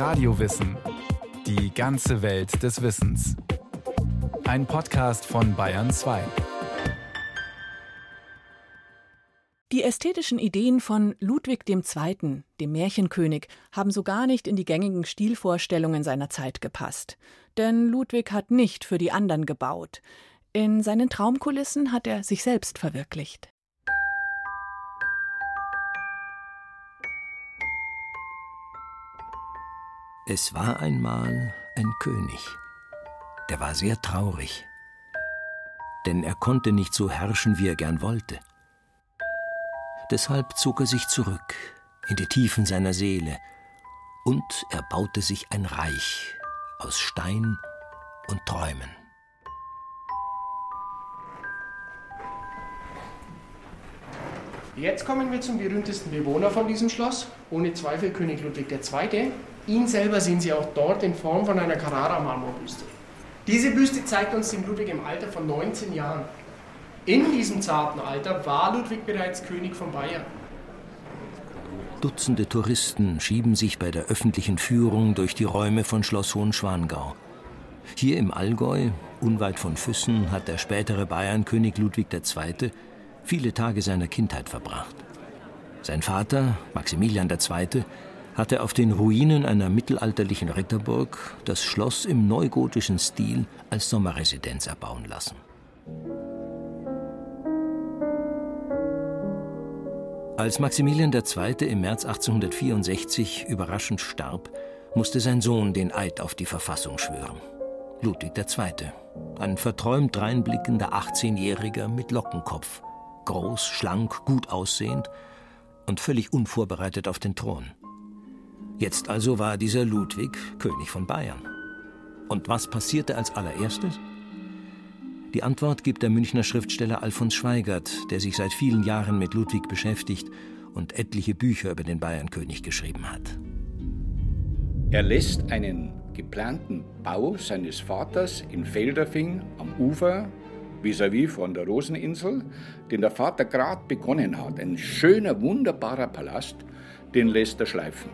Radiowissen. Die ganze Welt des Wissens. Ein Podcast von Bayern 2. Die ästhetischen Ideen von Ludwig II., dem Märchenkönig, haben so gar nicht in die gängigen Stilvorstellungen seiner Zeit gepasst. Denn Ludwig hat nicht für die anderen gebaut. In seinen Traumkulissen hat er sich selbst verwirklicht. Es war einmal ein König. Der war sehr traurig, denn er konnte nicht so herrschen, wie er gern wollte. Deshalb zog er sich zurück in die Tiefen seiner Seele und er baute sich ein Reich aus Stein und Träumen. Jetzt kommen wir zum berühmtesten Bewohner von diesem Schloss, ohne Zweifel König Ludwig II. Ihn selber sehen Sie auch dort in Form von einer Carrara-Marmorbüste. Diese Büste zeigt uns den Ludwig im Alter von 19 Jahren. In diesem zarten Alter war Ludwig bereits König von Bayern. Dutzende Touristen schieben sich bei der öffentlichen Führung durch die Räume von Schloss Hohenschwangau. Hier im Allgäu, unweit von Füssen, hat der spätere Bayernkönig Ludwig II. viele Tage seiner Kindheit verbracht. Sein Vater, Maximilian II., hatte auf den Ruinen einer mittelalterlichen Ritterburg das Schloss im neugotischen Stil als Sommerresidenz erbauen lassen. Als Maximilian II. im März 1864 überraschend starb, musste sein Sohn den Eid auf die Verfassung schwören. Ludwig II., ein verträumt reinblickender 18-Jähriger mit Lockenkopf, groß, schlank, gut aussehend und völlig unvorbereitet auf den Thron. Jetzt also war dieser Ludwig König von Bayern. Und was passierte als allererstes? Die Antwort gibt der Münchner Schriftsteller Alfons Schweigert, der sich seit vielen Jahren mit Ludwig beschäftigt und etliche Bücher über den Bayernkönig geschrieben hat. Er lässt einen geplanten Bau seines Vaters in Felderfing am Ufer vis-à-vis -vis von der Roseninsel, den der Vater gerade begonnen hat. Ein schöner, wunderbarer Palast, den lässt er schleifen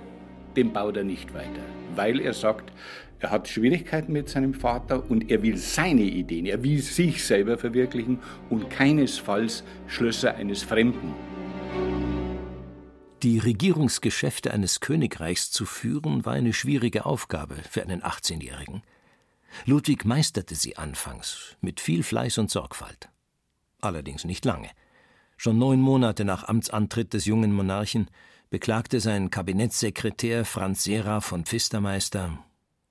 den baut er nicht weiter, weil er sagt, er hat Schwierigkeiten mit seinem Vater und er will seine Ideen, er will sich selber verwirklichen und keinesfalls Schlösser eines Fremden. Die Regierungsgeschäfte eines Königreichs zu führen, war eine schwierige Aufgabe für einen 18-Jährigen. Ludwig meisterte sie anfangs mit viel Fleiß und Sorgfalt. Allerdings nicht lange. Schon neun Monate nach Amtsantritt des jungen Monarchen beklagte sein Kabinettssekretär Franz Sera von Pfistermeister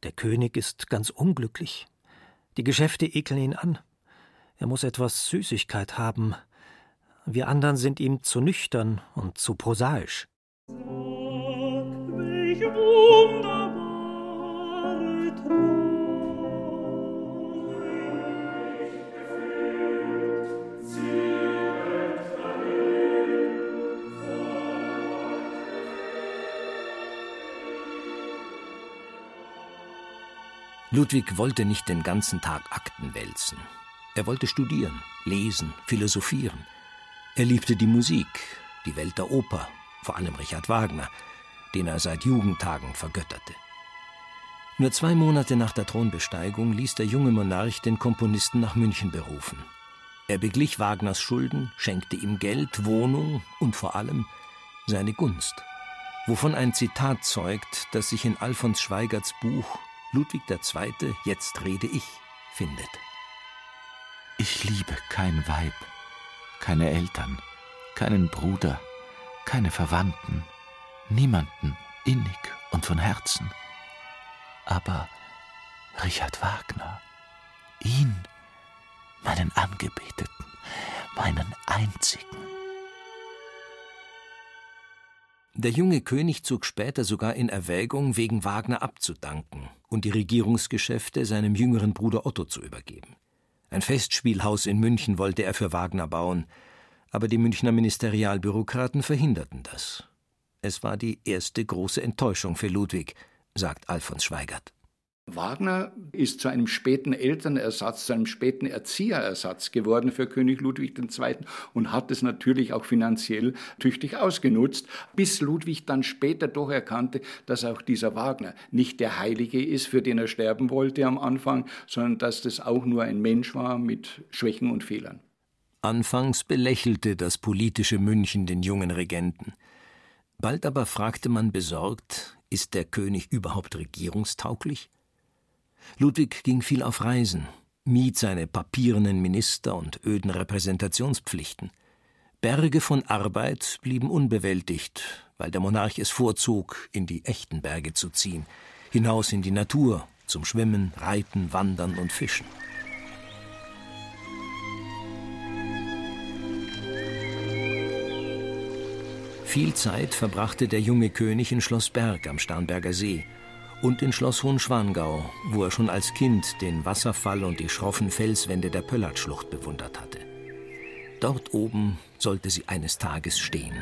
Der König ist ganz unglücklich. Die Geschäfte ekeln ihn an. Er muss etwas Süßigkeit haben. Wir anderen sind ihm zu nüchtern und zu prosaisch. Sag, welch wunderbare Traum. Ludwig wollte nicht den ganzen Tag Akten wälzen. Er wollte studieren, lesen, philosophieren. Er liebte die Musik, die Welt der Oper, vor allem Richard Wagner, den er seit Jugendtagen vergötterte. Nur zwei Monate nach der Thronbesteigung ließ der junge Monarch den Komponisten nach München berufen. Er beglich Wagners Schulden, schenkte ihm Geld, Wohnung und vor allem seine Gunst, wovon ein Zitat zeugt, das sich in Alfons Schweigerts Buch Ludwig II., jetzt rede ich, findet. Ich liebe kein Weib, keine Eltern, keinen Bruder, keine Verwandten, niemanden innig und von Herzen. Aber Richard Wagner, ihn, meinen Angebeteten, meinen einzigen. Der junge König zog später sogar in Erwägung, wegen Wagner abzudanken und die Regierungsgeschäfte seinem jüngeren Bruder Otto zu übergeben. Ein Festspielhaus in München wollte er für Wagner bauen, aber die Münchner Ministerialbürokraten verhinderten das. Es war die erste große Enttäuschung für Ludwig, sagt Alfons Schweigert. Wagner ist zu einem späten Elternersatz, zu einem späten Erzieherersatz geworden für König Ludwig II. und hat es natürlich auch finanziell tüchtig ausgenutzt, bis Ludwig dann später doch erkannte, dass auch dieser Wagner nicht der Heilige ist, für den er sterben wollte am Anfang, sondern dass das auch nur ein Mensch war mit Schwächen und Fehlern. Anfangs belächelte das politische München den jungen Regenten. Bald aber fragte man besorgt, ist der König überhaupt regierungstauglich? Ludwig ging viel auf Reisen, mied seine papierenen Minister und öden Repräsentationspflichten. Berge von Arbeit blieben unbewältigt, weil der Monarch es vorzog, in die echten Berge zu ziehen, hinaus in die Natur, zum Schwimmen, Reiten, Wandern und Fischen. Viel Zeit verbrachte der junge König in Schloss Berg am Starnberger See, und in Schloss Hohenschwangau, wo er schon als Kind den Wasserfall und die schroffen Felswände der Pöllertschlucht bewundert hatte. Dort oben sollte sie eines Tages stehen,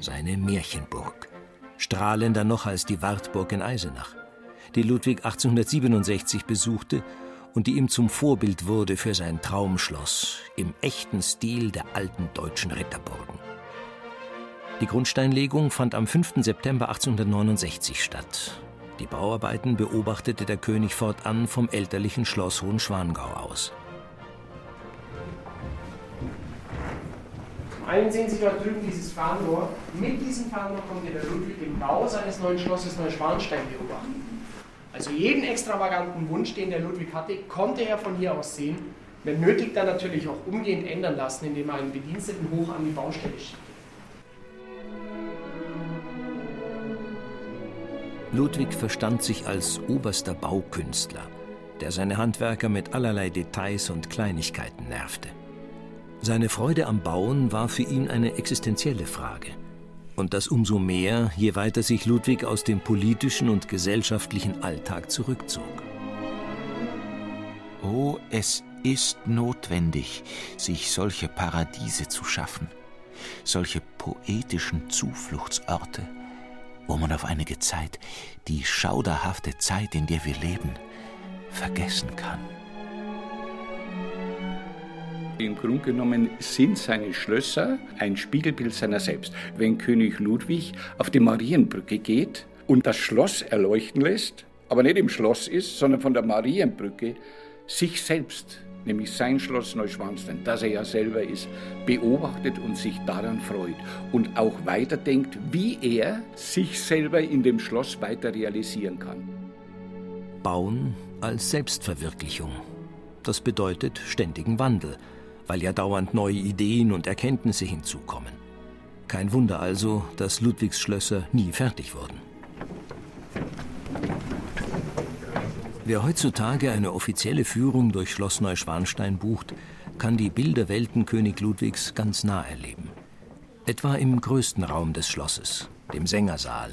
seine Märchenburg, strahlender noch als die Wartburg in Eisenach, die Ludwig 1867 besuchte und die ihm zum Vorbild wurde für sein Traumschloss im echten Stil der alten deutschen Ritterburgen. Die Grundsteinlegung fand am 5. September 1869 statt die Bauarbeiten beobachtete der König fortan vom elterlichen Schloss Hohenschwangau aus. Zum einen sehen Sie dort drüben dieses Fahnenrohr. Mit diesem Fahnenrohr konnte der Ludwig den Bau seines neuen Schlosses Neuschwanstein beobachten. Also jeden extravaganten Wunsch, den der Ludwig hatte, konnte er von hier aus sehen. Wenn nötig, dann natürlich auch umgehend ändern lassen, indem er einen Bediensteten hoch an die Baustelle schickt. Ludwig verstand sich als oberster Baukünstler, der seine Handwerker mit allerlei Details und Kleinigkeiten nervte. Seine Freude am Bauen war für ihn eine existenzielle Frage. Und das umso mehr, je weiter sich Ludwig aus dem politischen und gesellschaftlichen Alltag zurückzog. Oh, es ist notwendig, sich solche Paradiese zu schaffen, solche poetischen Zufluchtsorte, wo man auf einige Zeit die schauderhafte Zeit, in der wir leben, vergessen kann. Im Grunde genommen sind seine Schlösser ein Spiegelbild seiner selbst. Wenn König Ludwig auf die Marienbrücke geht und das Schloss erleuchten lässt, aber nicht im Schloss ist, sondern von der Marienbrücke sich selbst nämlich sein Schloss Neuschwanstein, das er ja selber ist, beobachtet und sich daran freut und auch weiterdenkt, wie er sich selber in dem Schloss weiter realisieren kann. Bauen als Selbstverwirklichung. Das bedeutet ständigen Wandel, weil ja dauernd neue Ideen und Erkenntnisse hinzukommen. Kein Wunder also, dass Ludwigs Schlösser nie fertig wurden. Wer heutzutage eine offizielle Führung durch Schloss Neuschwanstein bucht, kann die Bilderwelten König Ludwigs ganz nah erleben. Etwa im größten Raum des Schlosses, dem Sängersaal,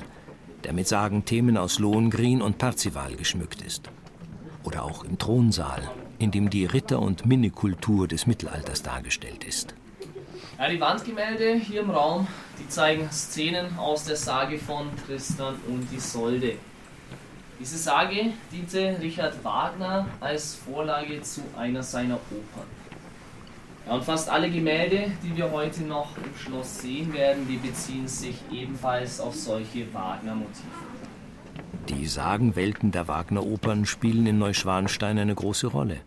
der mit Sagenthemen aus Lohengrin und Parzival geschmückt ist. Oder auch im Thronsaal, in dem die Ritter- und Minikultur des Mittelalters dargestellt ist. Ja, die Wandgemälde hier im Raum, die zeigen Szenen aus der Sage von Tristan und Isolde. Diese Sage diente Richard Wagner als Vorlage zu einer seiner Opern. Ja, und fast alle Gemälde, die wir heute noch im Schloss sehen werden, die beziehen sich ebenfalls auf solche Wagner-Motive. Die Sagenwelten der Wagner-Opern spielen in Neuschwanstein eine große Rolle.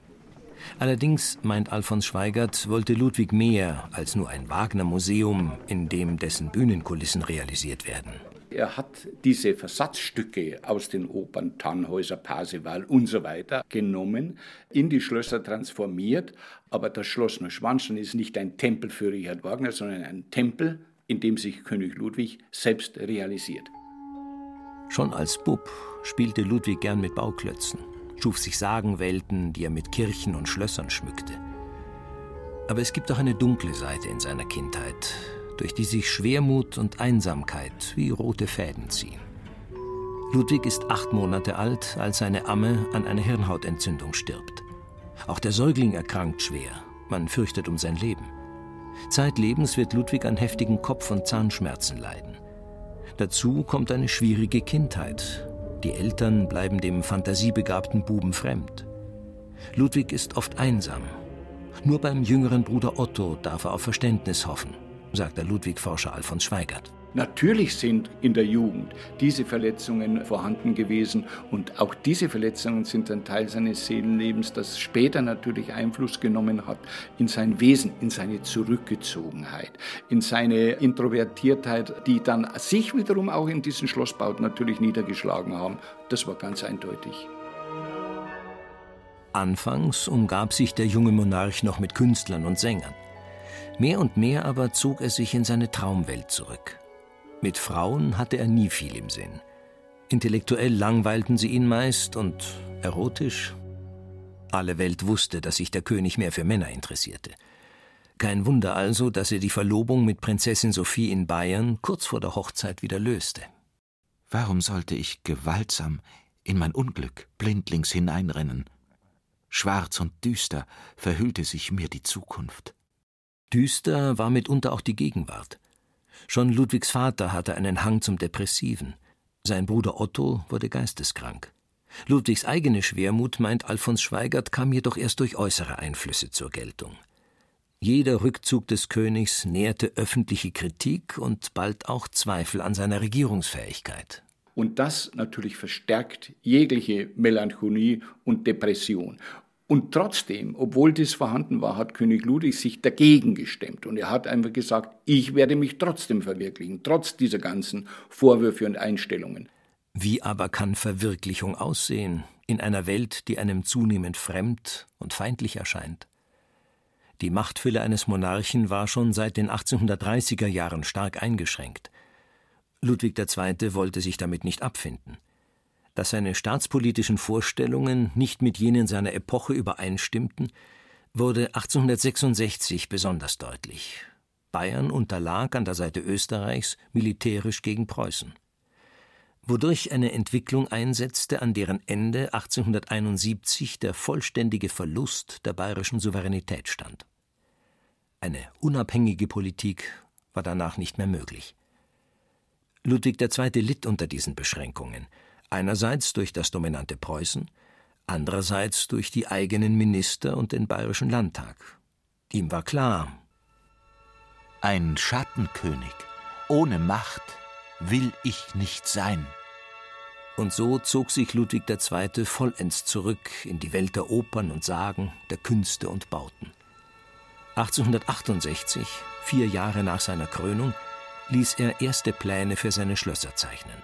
Allerdings, meint Alfons Schweigert, wollte Ludwig mehr als nur ein Wagner-Museum, in dem dessen Bühnenkulissen realisiert werden. Er hat diese Versatzstücke aus den Opern Tannhäuser, Parsival und so weiter genommen, in die Schlösser transformiert. Aber das Schloss Neuschwanstein ist nicht ein Tempel für Richard Wagner, sondern ein Tempel, in dem sich König Ludwig selbst realisiert. Schon als Bub spielte Ludwig gern mit Bauklötzen, schuf sich Sagenwelten, die er mit Kirchen und Schlössern schmückte. Aber es gibt auch eine dunkle Seite in seiner Kindheit, durch die sich Schwermut und Einsamkeit wie rote Fäden ziehen. Ludwig ist acht Monate alt, als seine Amme an einer Hirnhautentzündung stirbt. Auch der Säugling erkrankt schwer. Man fürchtet um sein Leben. Zeitlebens wird Ludwig an heftigen Kopf- und Zahnschmerzen leiden. Dazu kommt eine schwierige Kindheit, Die Eltern bleiben dem fantasiebegabten Buben fremd. Ludwig ist oft einsam. Nur beim jüngeren Bruder Otto darf er auf Verständnis hoffen, sagt der Ludwig-Forscher Alfons Schweigert. Natürlich sind in der Jugend diese Verletzungen vorhanden gewesen und auch diese Verletzungen sind ein Teil seines Seelenlebens, das später natürlich Einfluss genommen hat in sein Wesen, in seine Zurückgezogenheit, in seine Introvertiertheit, die dann sich wiederum auch in diesen Schlossbauten natürlich niedergeschlagen haben. Das war ganz eindeutig. Anfangs umgab sich der junge Monarch noch mit Künstlern und Sängern. Mehr und mehr aber zog er sich in seine Traumwelt zurück. Mit Frauen hatte er nie viel im Sinn. Intellektuell langweilten sie ihn meist und erotisch. Alle Welt wusste, dass sich der König mehr für Männer interessierte. Kein Wunder also, dass er die Verlobung mit Prinzessin Sophie in Bayern kurz vor der Hochzeit wieder löste. Warum sollte ich gewaltsam in mein Unglück blindlings hineinrennen? Schwarz und düster verhüllte sich mir die Zukunft. Düster war mitunter auch die Gegenwart. Schon Ludwigs Vater hatte einen Hang zum Depressiven. Sein Bruder Otto wurde geisteskrank. Ludwigs eigene Schwermut, meint Alfons Schweigert, kam jedoch erst durch äußere Einflüsse zur Geltung. Jeder Rückzug des Königs nährte öffentliche Kritik und bald auch Zweifel an seiner Regierungsfähigkeit. Und das natürlich verstärkt jegliche Melancholie und Depression. Und trotzdem, obwohl das vorhanden war, hat König Ludwig sich dagegen gestemmt. Und er hat einfach gesagt, ich werde mich trotzdem verwirklichen, trotz dieser ganzen Vorwürfe und Einstellungen. Wie aber kann Verwirklichung aussehen in einer Welt, die einem zunehmend fremd und feindlich erscheint? Die Machtfülle eines Monarchen war schon seit den 1830er Jahren stark eingeschränkt. Ludwig II. wollte sich damit nicht abfinden dass seine staatspolitischen Vorstellungen nicht mit jenen seiner Epoche übereinstimmten, wurde 1866 besonders deutlich. Bayern unterlag an der Seite Österreichs militärisch gegen Preußen. Wodurch eine Entwicklung einsetzte, an deren Ende 1871 der vollständige Verlust der bayerischen Souveränität stand. Eine unabhängige Politik war danach nicht mehr möglich. Ludwig II. litt unter diesen Beschränkungen – einerseits durch das dominante Preußen, andererseits durch die eigenen Minister und den bayerischen Landtag. Ihm war klar, ein Schattenkönig ohne Macht will ich nicht sein. Und so zog sich Ludwig II. vollends zurück in die Welt der Opern und Sagen, der Künste und Bauten. 1868, vier Jahre nach seiner Krönung, ließ er erste Pläne für seine Schlösser zeichnen.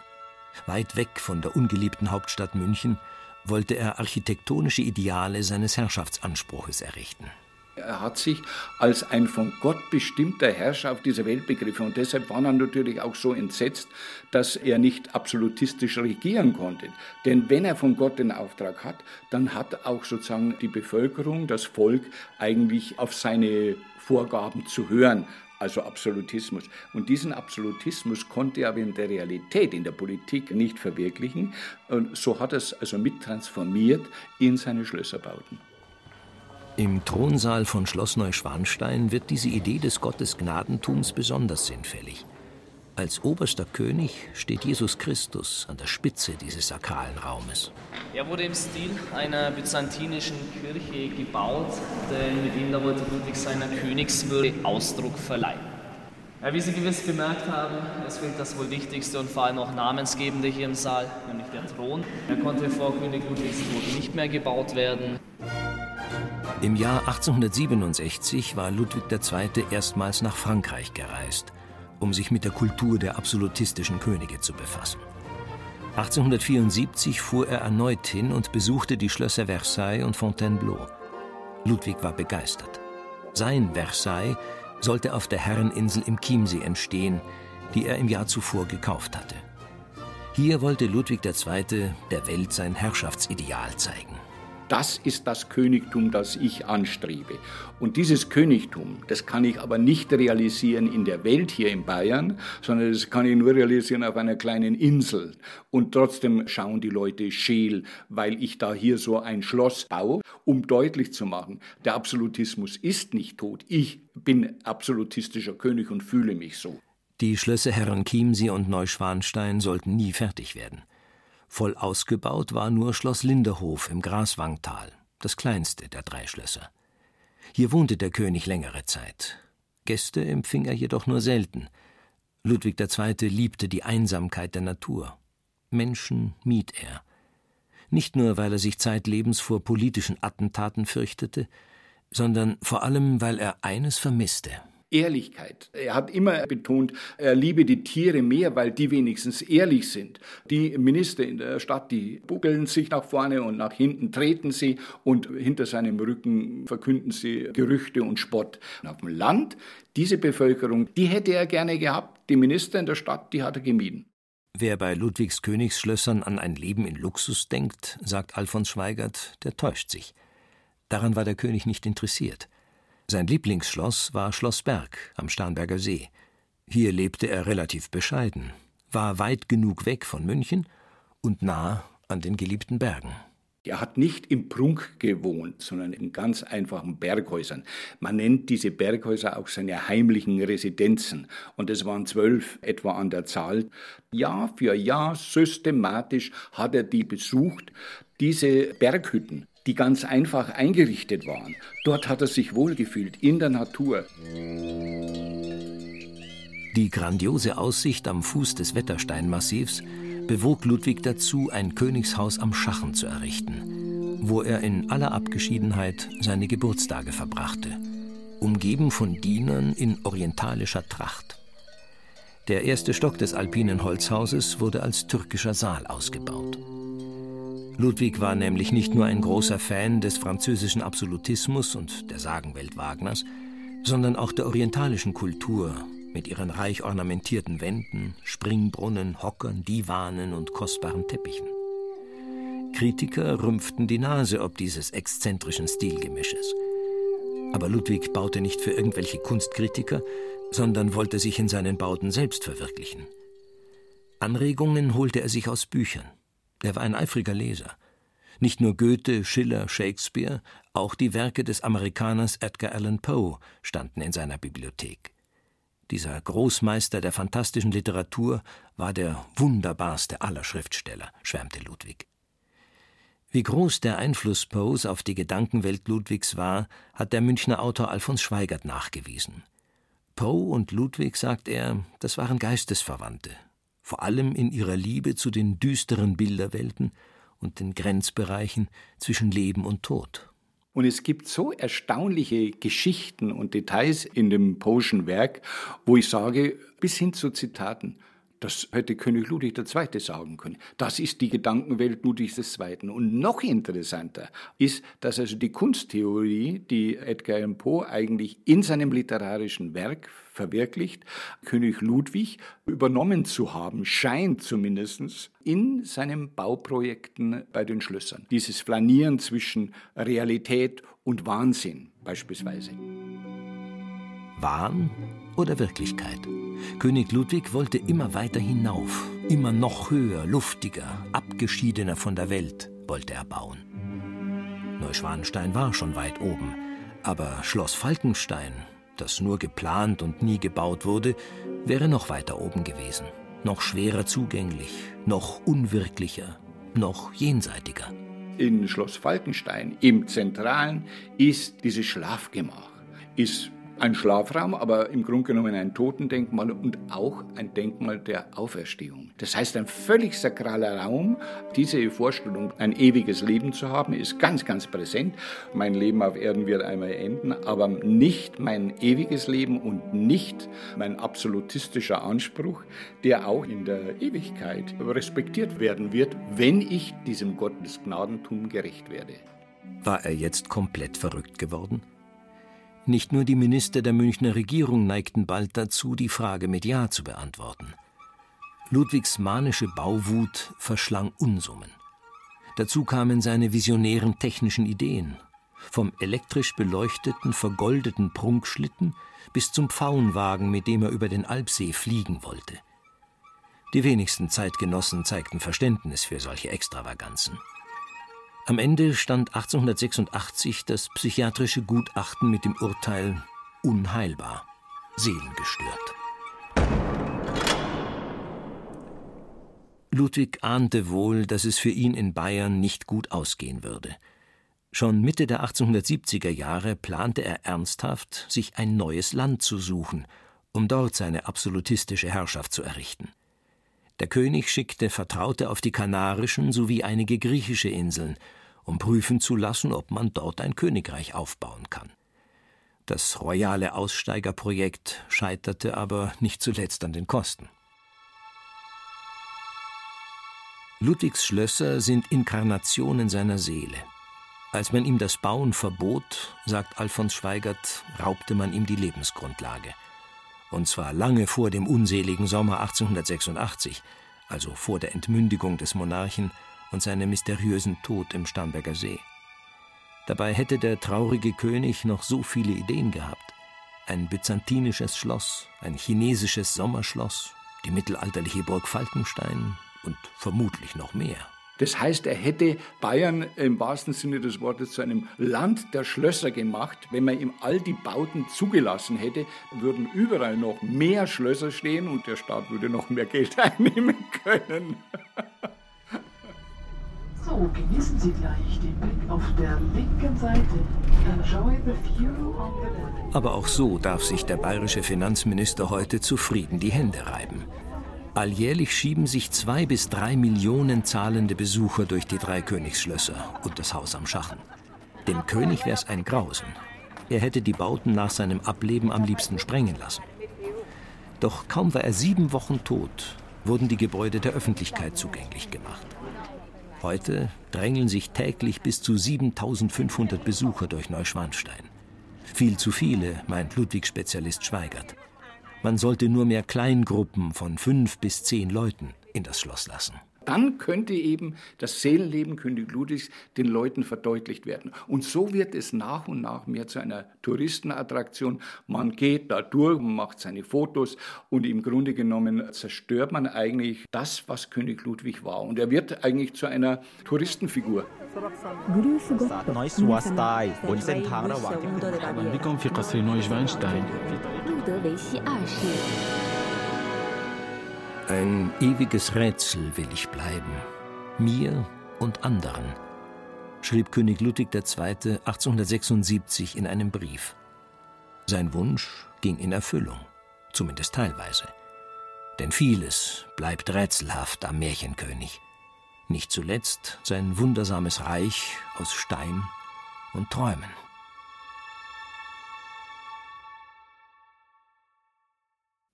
Weit weg von der ungeliebten Hauptstadt München wollte er architektonische Ideale seines Herrschaftsanspruches errichten. Er hat sich als ein von Gott bestimmter Herrscher auf dieser Welt begriffen und deshalb war er natürlich auch so entsetzt, dass er nicht absolutistisch regieren konnte. Denn wenn er von Gott den Auftrag hat, dann hat auch sozusagen die Bevölkerung, das Volk eigentlich auf seine Vorgaben zu hören also Absolutismus. Und diesen Absolutismus konnte er aber in der Realität, in der Politik nicht verwirklichen. Und so hat er es also mittransformiert in seine Schlösserbauten. Im Thronsaal von Schloss Neuschwanstein wird diese Idee des Gottesgnadentums besonders sinnfällig. Als oberster König steht Jesus Christus an der Spitze dieses sakralen Raumes. Er wurde im Stil einer byzantinischen Kirche gebaut, denn mit ihm da wollte Ludwig seiner Königswürde Ausdruck verleihen. Ja, wie Sie gewiss bemerkt haben, es fehlt das wohl wichtigste und vor allem auch namensgebende hier im Saal, nämlich der Thron. Er konnte vor König Ludwigs Tod nicht mehr gebaut werden. Im Jahr 1867 war Ludwig II. erstmals nach Frankreich gereist um sich mit der Kultur der absolutistischen Könige zu befassen. 1874 fuhr er erneut hin und besuchte die Schlösser Versailles und Fontainebleau. Ludwig war begeistert. Sein Versailles sollte auf der Herreninsel im Chiemsee entstehen, die er im Jahr zuvor gekauft hatte. Hier wollte Ludwig II. der Welt sein Herrschaftsideal zeigen. Das ist das Königtum, das ich anstrebe. Und dieses Königtum, das kann ich aber nicht realisieren in der Welt hier in Bayern, sondern das kann ich nur realisieren auf einer kleinen Insel. Und trotzdem schauen die Leute scheel, weil ich da hier so ein Schloss baue, um deutlich zu machen, der Absolutismus ist nicht tot. Ich bin absolutistischer König und fühle mich so. Die Schlösser Herrenchiemsee und Neuschwanstein sollten nie fertig werden. Voll ausgebaut war nur Schloss Linderhof im Graswangtal, das kleinste der drei Schlösser. Hier wohnte der König längere Zeit. Gäste empfing er jedoch nur selten. Ludwig II. liebte die Einsamkeit der Natur. Menschen mied er. Nicht nur, weil er sich zeitlebens vor politischen Attentaten fürchtete, sondern vor allem, weil er eines vermisste Ehrlichkeit. Er hat immer betont, er liebe die Tiere mehr, weil die wenigstens ehrlich sind. Die Minister in der Stadt, die buckeln sich nach vorne und nach hinten treten sie und hinter seinem Rücken verkünden sie Gerüchte und Spott. Und auf dem Land, diese Bevölkerung, die hätte er gerne gehabt. Die Minister in der Stadt, die hat er gemieden. Wer bei Ludwigs Königsschlössern an ein Leben in Luxus denkt, sagt Alfons Schweigert, der täuscht sich. Daran war der König nicht interessiert. Sein Lieblingsschloss war Schloss Berg am Starnberger See. Hier lebte er relativ bescheiden, war weit genug weg von München und nah an den geliebten Bergen. Er hat nicht im Prunk gewohnt, sondern in ganz einfachen Berghäusern. Man nennt diese Berghäuser auch seine heimlichen Residenzen. Und es waren zwölf etwa an der Zahl. Jahr für Jahr systematisch hat er die besucht. Diese Berghütten, die ganz einfach eingerichtet waren. Dort hat er sich wohlgefühlt, in der Natur. Die grandiose Aussicht am Fuß des Wettersteinmassivs bewog Ludwig dazu, ein Königshaus am Schachen zu errichten, wo er in aller Abgeschiedenheit seine Geburtstage verbrachte, umgeben von Dienern in orientalischer Tracht. Der erste Stock des alpinen Holzhauses wurde als türkischer Saal ausgebaut. Ludwig war nämlich nicht nur ein großer Fan des französischen Absolutismus und der Sagenwelt Wagners, sondern auch der orientalischen Kultur mit ihren reich ornamentierten Wänden, Springbrunnen, Hockern, Divanen und kostbaren Teppichen. Kritiker rümpften die Nase ob dieses exzentrischen Stilgemisches. Aber Ludwig baute nicht für irgendwelche Kunstkritiker, sondern wollte sich in seinen Bauten selbst verwirklichen. Anregungen holte er sich aus Büchern. Er war ein eifriger Leser. Nicht nur Goethe, Schiller, Shakespeare, auch die Werke des Amerikaners Edgar Allan Poe standen in seiner Bibliothek. Dieser Großmeister der fantastischen Literatur war der wunderbarste aller Schriftsteller, schwärmte Ludwig. Wie groß der Einfluss Poes auf die Gedankenwelt Ludwigs war, hat der Münchner Autor Alfons Schweigert nachgewiesen. Poe und Ludwig, sagt er, das waren Geistesverwandte, vor allem in ihrer Liebe zu den düsteren Bilderwelten und den Grenzbereichen zwischen Leben und Tod. Und es gibt so erstaunliche Geschichten und Details in dem Poe'schen Werk, wo ich sage, bis hin zu Zitaten, das hätte König Ludwig II. sagen können. Das ist die Gedankenwelt Ludwigs II. Und noch interessanter ist, dass also die Kunsttheorie, die Edgar Allan Poe eigentlich in seinem literarischen Werk verwirklicht, König Ludwig übernommen zu haben, scheint zumindest in seinen Bauprojekten bei den Schlössern. Dieses Flanieren zwischen Realität und Wahnsinn beispielsweise. Wahn oder Wirklichkeit? König Ludwig wollte immer weiter hinauf, immer noch höher, luftiger, abgeschiedener von der Welt wollte er bauen. Neuschwanstein war schon weit oben, aber Schloss Falkenstein, das nur geplant und nie gebaut wurde, wäre noch weiter oben gewesen, noch schwerer zugänglich, noch unwirklicher, noch jenseitiger. In Schloss Falkenstein im Zentralen ist dieses Schlafgemach, ist ein Schlafraum, aber im Grunde genommen ein Totendenkmal und auch ein Denkmal der Auferstehung. Das heißt, ein völlig sakraler Raum. Diese Vorstellung, ein ewiges Leben zu haben, ist ganz, ganz präsent. Mein Leben auf Erden wird einmal enden, aber nicht mein ewiges Leben und nicht mein absolutistischer Anspruch, der auch in der Ewigkeit respektiert werden wird, wenn ich diesem Gottes Gnadentum gerecht werde. War er jetzt komplett verrückt geworden? Nicht nur die Minister der Münchner Regierung neigten bald dazu, die Frage mit Ja zu beantworten. Ludwigs manische Bauwut verschlang Unsummen. Dazu kamen seine visionären technischen Ideen, vom elektrisch beleuchteten, vergoldeten Prunkschlitten bis zum Pfauenwagen, mit dem er über den Alpsee fliegen wollte. Die wenigsten Zeitgenossen zeigten Verständnis für solche Extravaganzen. Am Ende stand 1886 das psychiatrische Gutachten mit dem Urteil unheilbar, seelengestört. Ludwig ahnte wohl, dass es für ihn in Bayern nicht gut ausgehen würde. Schon Mitte der 1870er Jahre plante er ernsthaft, sich ein neues Land zu suchen, um dort seine absolutistische Herrschaft zu errichten. Der König schickte Vertraute auf die Kanarischen sowie einige griechische Inseln, um prüfen zu lassen, ob man dort ein Königreich aufbauen kann. Das royale Aussteigerprojekt scheiterte aber nicht zuletzt an den Kosten. Ludwigs Schlösser sind Inkarnationen seiner Seele. Als man ihm das Bauen verbot, sagt Alfons Schweigert, raubte man ihm die Lebensgrundlage. Und zwar lange vor dem unseligen Sommer 1886, also vor der Entmündigung des Monarchen und seinem mysteriösen Tod im Starnberger See. Dabei hätte der traurige König noch so viele Ideen gehabt. Ein byzantinisches Schloss, ein chinesisches Sommerschloss, die mittelalterliche Burg Falkenstein, und vermutlich noch mehr. Das heißt, er hätte Bayern im wahrsten Sinne des Wortes zu einem Land der Schlösser gemacht. Wenn man ihm all die Bauten zugelassen hätte, würden überall noch mehr Schlösser stehen und der Staat würde noch mehr Geld einnehmen können. So, genießen Sie gleich den Blick auf der linken Seite. Enjoy the view on the left. Aber auch so darf sich der bayerische Finanzminister heute zufrieden die Hände reiben. Alljährlich schieben sich zwei bis drei Millionen zahlende Besucher durch die drei Königsschlösser und das Haus am Schachen. Dem König wär's ein Grausen. Er hätte die Bauten nach seinem Ableben am liebsten sprengen lassen. Doch kaum war er sieben Wochen tot, wurden die Gebäude der Öffentlichkeit zugänglich gemacht. Heute drängeln sich täglich bis zu 7500 Besucher durch Neuschwanstein. Viel zu viele, meint Ludwig-Spezialist Schweigert. Man sollte nur mehr Kleingruppen von fünf bis zehn Leuten in das Schloss lassen. Dann könnte eben das Seelenleben König Ludwigs den Leuten verdeutlicht werden. Und so wird es nach und nach mehr zu einer Touristenattraktion. Man geht da durch, macht seine Fotos und im Grunde genommen zerstört man eigentlich das, was König Ludwig war. Und er wird eigentlich zu einer Touristenfigur. Grüße sua, stai. Willkommen für Casino Schweinstein. 德维希二世。Ein ewiges Rätsel will ich bleiben, mir und anderen, schrieb König Ludwig II. 1876 in einem Brief. Sein Wunsch ging in Erfüllung, zumindest teilweise. Denn vieles bleibt rätselhaft am Märchenkönig. Nicht zuletzt sein wundersames Reich aus Stein und Träumen.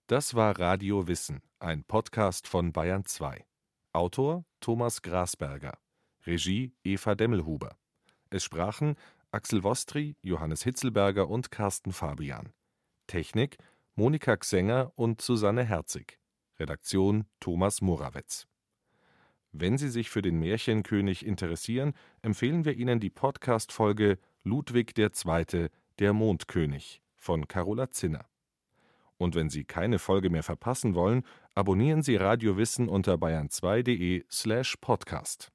Das war Radio Wissen, ein Podcast von Bayern 2. Autor Thomas Grasberger. Regie Eva Demmelhuber. Es sprachen Axel Wostri, Johannes Hitzelberger und Carsten Fabian. Technik Monika Xenger und Susanne Herzig. Redaktion Thomas Morawetz. Wenn Sie sich für den Märchenkönig interessieren, empfehlen wir Ihnen die Podcast-Folge Ludwig II., der Mondkönig von Carola Zinner. Und wenn Sie keine Folge mehr verpassen wollen, abonnieren Sie Radio Wissen unter bayern2.de slash podcast.